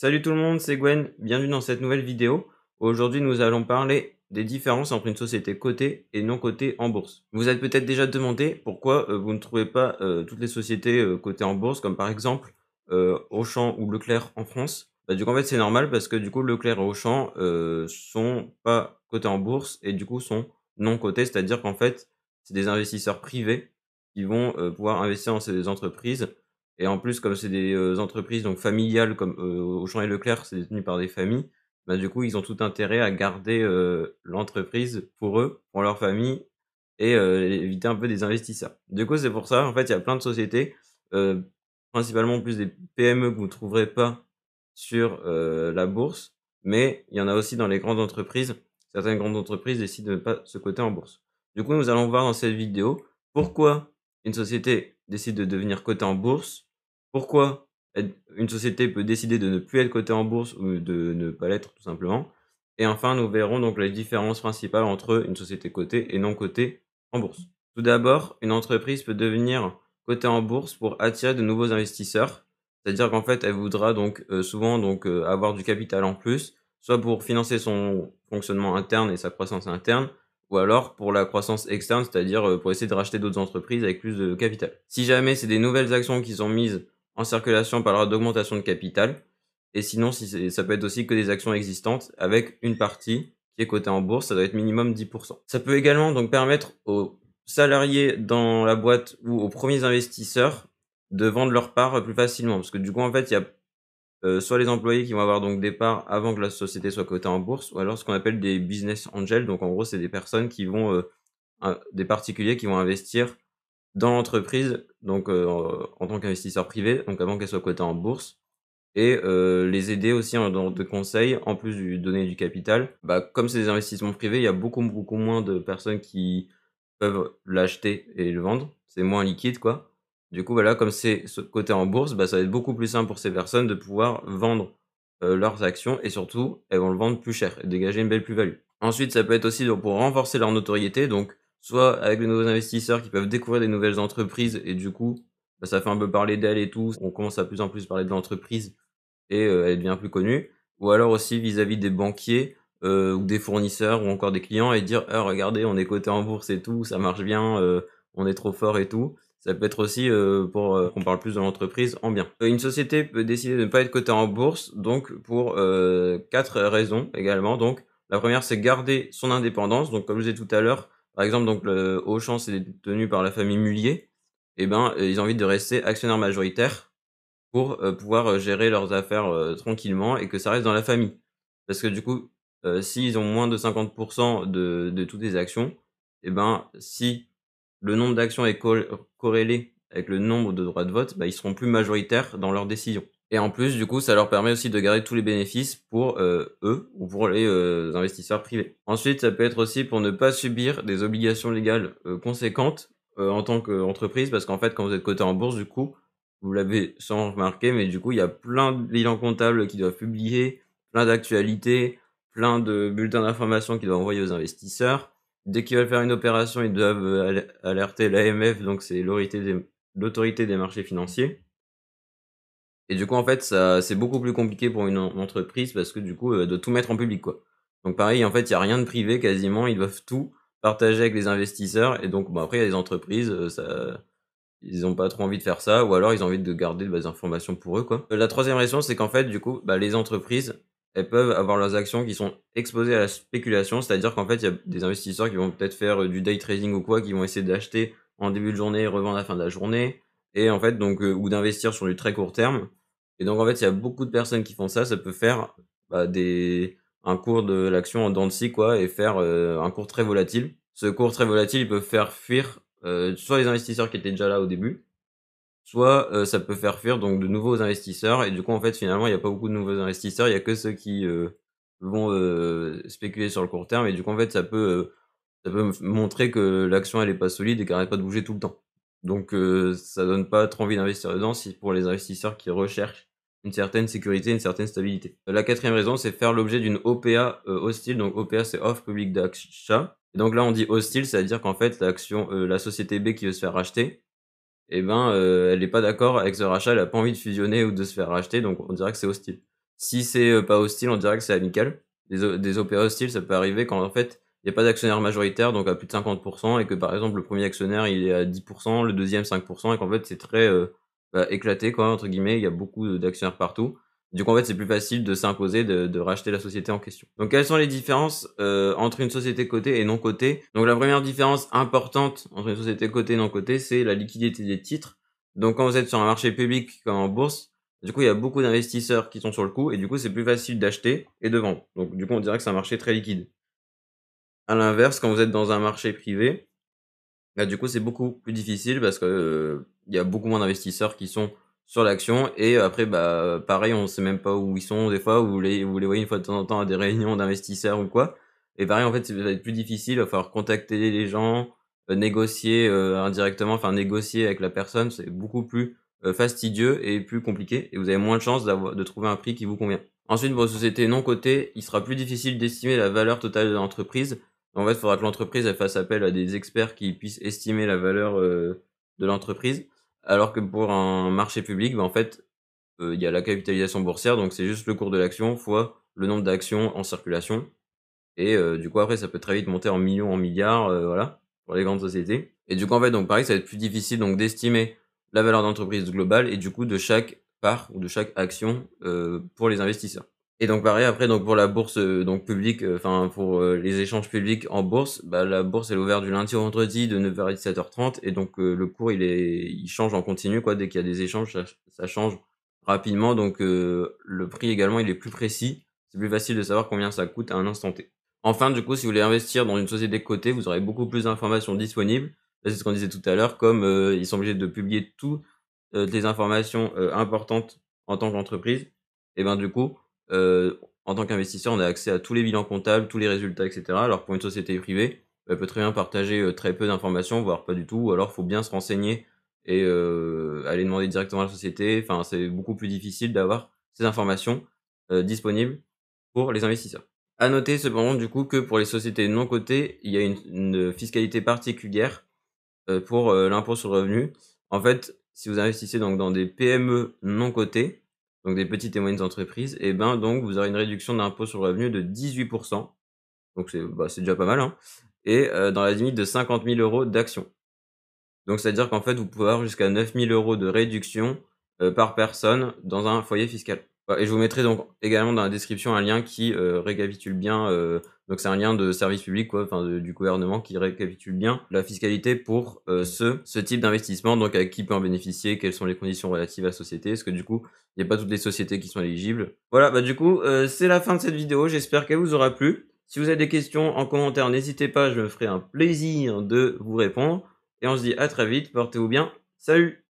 Salut tout le monde, c'est Gwen, bienvenue dans cette nouvelle vidéo. Aujourd'hui nous allons parler des différences entre une société cotée et non cotée en bourse. Vous êtes peut-être déjà demandé pourquoi euh, vous ne trouvez pas euh, toutes les sociétés euh, cotées en bourse, comme par exemple Auchan ou Leclerc en France. Bah, du coup en fait c'est normal parce que du coup Leclerc et Auchan sont pas cotés en bourse et du coup sont non cotés, c'est-à-dire qu'en fait c'est des investisseurs privés qui vont pouvoir investir dans ces entreprises et en plus, comme c'est des euh, entreprises donc familiales comme euh, Auchan et Leclerc, c'est détenu par des familles, bah, du coup, ils ont tout intérêt à garder euh, l'entreprise pour eux, pour leur famille, et éviter un peu des investisseurs. Du coup, c'est pour ça, en fait, il y a plein de sociétés, principalement plus des PME que vous ne trouverez pas sur la bourse, mais il y en a aussi dans les grandes entreprises. Certaines grandes entreprises décident de ne pas se coter en bourse. Du coup, nous allons voir dans cette vidéo pourquoi une société décide de devenir cotée en bourse, pourquoi une société peut décider de ne plus être cotée en bourse ou de ne pas l'être tout simplement. Et enfin, nous verrons donc les différences principales entre une société cotée et non cotée en bourse. Tout d'abord, une entreprise peut devenir cotée en bourse pour attirer de nouveaux investisseurs. C'est-à-dire qu'en fait, elle voudra donc euh, souvent donc euh, avoir du capital en plus, soit pour financer son fonctionnement interne et sa croissance interne, ou alors pour la croissance externe, c'est-à-dire euh, pour essayer de racheter d'autres entreprises avec plus de capital. Si jamais c'est des nouvelles actions qui sont mises en circulation parlera d'augmentation de capital. Et sinon, si ça peut être aussi que des actions existantes avec une partie qui est cotée en bourse, ça doit être minimum 10%. Ça peut également donc permettre aux salariés dans la boîte ou aux premiers investisseurs de vendre leur part plus facilement. Parce que du coup, en fait, il y a euh, soit les employés qui vont avoir donc des parts avant que la société soit cotée en bourse, ou alors ce qu'on appelle des business angels. Donc en gros, c'est des personnes qui vont, euh, des particuliers qui vont investir dans l'entreprise, donc euh, en tant qu'investisseur privé, donc avant qu'elle soit cotée en bourse, et euh, les aider aussi en de conseils, en plus de donner du capital. Bah, comme c'est des investissements privés, il y a beaucoup, beaucoup moins de personnes qui peuvent l'acheter et le vendre. C'est moins liquide, quoi. Du coup, voilà, comme c'est coté en bourse, bah, ça va être beaucoup plus simple pour ces personnes de pouvoir vendre euh, leurs actions et surtout, elles vont le vendre plus cher et dégager une belle plus-value. Ensuite, ça peut être aussi pour renforcer leur notoriété, donc soit avec les nouveaux investisseurs qui peuvent découvrir des nouvelles entreprises et du coup, bah, ça fait un peu parler d'elle et tout. On commence à plus en plus parler de l'entreprise et euh, elle devient plus connue. Ou alors aussi vis-à-vis des banquiers euh, ou des fournisseurs ou encore des clients et dire «Ah, regardez, on est coté en bourse et tout, ça marche bien, euh, on est trop fort et tout. Ça peut être aussi pour qu'on parle plus de l'entreprise en bien. Une société peut décider de ne pas être cotée en bourse, donc pour quatre raisons également. Donc la première, c'est garder son indépendance. Donc comme je disais tout à l'heure, par exemple, donc le Auchan, c'est détenu par la famille Mullier. Eh ben, euh, ils ont envie de rester actionnaires majoritaires pour euh, pouvoir euh, gérer leurs affaires tranquillement et que ça reste dans la famille. Parce que du coup, s'ils ont moins de 50% de, toutes les actions, eh ben, si le nombre d'actions est corrélé avec le nombre de droits de vote, bah, ils seront plus majoritaires dans leurs décisions. Et en plus, du coup, ça leur permet aussi de garder tous les bénéfices pour euh, eux ou pour les euh, investisseurs privés. Ensuite, ça peut être aussi pour ne pas subir des obligations légales euh, conséquentes en tant qu'entreprise, parce qu'en fait, quand vous êtes coté en bourse, du coup, vous l'avez sans remarquer, mais du coup, il y a plein de comptables qui doivent publier, plein d'actualités, plein de bulletins d'information qui doivent envoyer aux investisseurs. Dès qu'ils veulent faire une opération, ils doivent alerter l'AMF, donc c'est l'autorité des marchés financiers. Et du coup, en fait, c'est beaucoup plus compliqué pour une, entreprise parce que du coup, euh, de tout mettre en public, quoi. Donc pareil, en fait, il y a rien de privé quasiment. Ils doivent tout partager avec les investisseurs. Et donc, bon, après, il y a des entreprises, euh, ça, ils ont pas trop envie de faire ça, ou alors ils ont envie de garder des informations pour eux, quoi. Euh, la troisième raison, c'est qu'en fait, du coup, bah, les entreprises, elles peuvent avoir leurs actions qui sont exposées à la spéculation, c'est-à-dire qu'en fait, il y a des investisseurs qui vont peut-être faire du day trading ou quoi, qui vont essayer d'acheter en début de journée et revendre à la fin de la journée, et en fait, donc, ou d'investir sur du très court terme. Et donc, en fait, il y a beaucoup de personnes qui font ça. Ça peut faire bah, des, un cours de l'action en dents quoi, et faire euh, un cours très volatile. Ce cours très volatile, il peut faire fuir euh, soit les investisseurs qui étaient déjà là au début, soit euh, ça peut faire fuir donc de nouveaux investisseurs. Et du coup, en fait, finalement, il n'y a pas beaucoup de nouveaux investisseurs. Il y a que ceux qui vont spéculer sur le court terme. Et du coup, en fait, ça peut, ça peut montrer que l'action, elle est pas solide et qu'elle n'arrête pas de bouger tout le temps. Donc, ça donne pas trop envie d'investir dedans si pour les investisseurs qui recherchent une certaine sécurité, une certaine stabilité. La quatrième raison, c'est faire l'objet d'une OPA euh, hostile. Donc OPA, c'est offre publique d'achat. Donc là, on dit hostile, c'est-à-dire qu'en fait, l'action, euh, la société B qui veut se faire racheter, eh ben, euh, elle n'est pas d'accord avec ce rachat, elle a pas envie de fusionner ou de se faire racheter, donc on dirait que c'est hostile. Si c'est pas hostile, on dirait que c'est amical. Des, des OPA hostiles, ça peut arriver quand en fait il n'y a pas d'actionnaire majoritaire, donc à plus de 50%, et que par exemple le premier actionnaire il est à 10%, le deuxième 5%, et qu'en fait c'est très bah, éclaté, quoi, entre guillemets, il y a beaucoup d'actionnaires partout. Du coup, en fait, c'est plus facile de s'imposer, de, de, racheter la société en question. Donc, quelles sont les différences euh, entre une société cotée et non cotée? Donc, la première différence importante entre une société cotée et non cotée, c'est la liquidité des titres. Donc, quand vous êtes sur un marché public comme en bourse, du coup, il y a beaucoup d'investisseurs qui sont sur le coup, et du coup, c'est plus facile d'acheter et de vendre. Donc, du coup, on dirait que c'est un marché très liquide. À l'inverse, quand vous êtes dans un marché privé, bah, du coup, c'est beaucoup plus difficile parce que euh, il y a beaucoup moins d'investisseurs qui sont sur l'action et après bah pareil on sait même pas où ils sont des fois ou vous les vous les voyez une fois de temps en temps à des réunions d'investisseurs ou quoi. Et pareil en fait ça va être plus difficile il va falloir contacter les gens euh, négocier euh, indirectement enfin négocier avec la personne c'est beaucoup plus euh, fastidieux et plus compliqué et vous avez moins de chances de trouver un prix qui vous convient. Ensuite pour les sociétés non cotées il sera plus difficile d'estimer la valeur totale de l'entreprise en fait il faudra que l'entreprise fasse appel à des experts qui puissent estimer la valeur de l'entreprise alors que pour un marché public, bah, en fait, euh, il y a la capitalisation boursière, donc c'est juste le cours de l'action fois le nombre d'actions en circulation. Et euh, du coup, après, ça peut très vite monter en millions, en milliards, euh, voilà, pour les grandes sociétés. Et du coup, en fait, donc pareil, ça va être plus difficile donc d'estimer la valeur d'entreprise globale et du coup de chaque part ou de chaque action pour les investisseurs. Et donc pareil après donc pour la bourse euh, donc publique euh, enfin pour euh, les échanges publics en bourse, bah, la bourse est ouverte du lundi au vendredi de 9h à 17h30 et donc le cours il est il change en continu quoi. Dès qu'il y a des échanges ça, change rapidement. Donc le prix également il est plus précis, c'est plus facile de savoir combien ça coûte à un instant T. Enfin du coup si vous voulez investir dans une société cotée, vous aurez beaucoup plus d'informations disponibles. C'est ce qu'on disait tout à l'heure comme ils sont obligés de publier toutes les informations importantes en tant qu'entreprise. Et ben du coup en tant qu'investisseur, on a accès à tous les bilans comptables, tous les résultats, etc. Alors pour une société privée, elle peut très bien partager euh, très peu d'informations, voire pas du tout, ou alors faut bien se renseigner et euh, aller demander directement à la société. Enfin, c'est beaucoup plus difficile d'avoir ces informations disponibles pour les investisseurs. À noter cependant du coup que pour les sociétés non cotées, il y a une, fiscalité particulière pour l'impôt sur le revenu. En fait, si vous investissez donc dans des PME non cotées, donc des petites et moyennes entreprises, et ben donc vous aurez une réduction d'impôt sur le revenu de 18%. Donc c'est bah, déjà pas mal, hein, et euh, dans la limite de 50 000 euros d'action. Donc c'est-à-dire qu'en fait vous pouvez avoir jusqu'à 9 000 euros de réduction euh, par personne dans un foyer fiscal. Et je vous mettrai donc également dans la description un lien qui euh, récapitule bien donc c'est un lien de service public, quoi, enfin du gouvernement qui récapitule bien la fiscalité pour euh, ce, ce type d'investissement, donc à qui peut en bénéficier, quelles sont les conditions relatives à la société, parce que du coup, il n'y a pas toutes les sociétés qui sont éligibles? Voilà, bah du coup, euh, c'est la fin de cette vidéo, j'espère qu'elle vous aura plu. Si vous avez des questions en commentaire, n'hésitez pas, je me ferai un plaisir de vous répondre. Et on se dit à très vite, portez-vous bien, salut